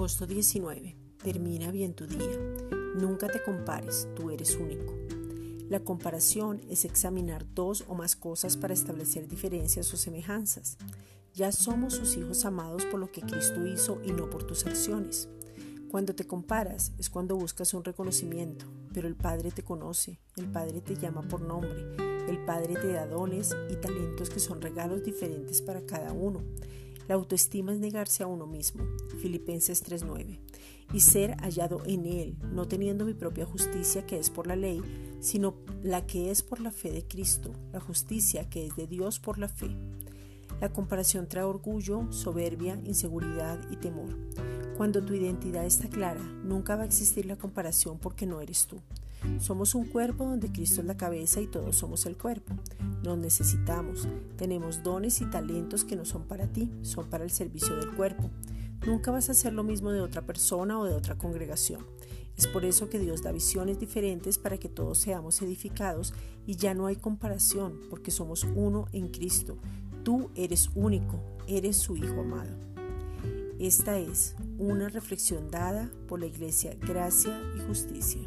Agosto 19. Termina bien tu día. Nunca te compares, tú eres único. La comparación es examinar dos o más cosas para establecer diferencias o semejanzas. Ya somos sus hijos amados por lo que Cristo hizo y no por tus acciones. Cuando te comparas es cuando buscas un reconocimiento, pero el Padre te conoce, el Padre te llama por nombre, el Padre te da dones y talentos que son regalos diferentes para cada uno. La autoestima es negarse a uno mismo, Filipenses 3:9, y ser hallado en Él, no teniendo mi propia justicia que es por la ley, sino la que es por la fe de Cristo, la justicia que es de Dios por la fe. La comparación trae orgullo, soberbia, inseguridad y temor. Cuando tu identidad está clara, nunca va a existir la comparación porque no eres tú. Somos un cuerpo donde Cristo es la cabeza y todos somos el cuerpo. Nos necesitamos. Tenemos dones y talentos que no son para ti, son para el servicio del cuerpo. Nunca vas a hacer lo mismo de otra persona o de otra congregación. Es por eso que Dios da visiones diferentes para que todos seamos edificados y ya no hay comparación porque somos uno en Cristo. Tú eres único, eres su Hijo amado. Esta es una reflexión dada por la Iglesia Gracia y Justicia.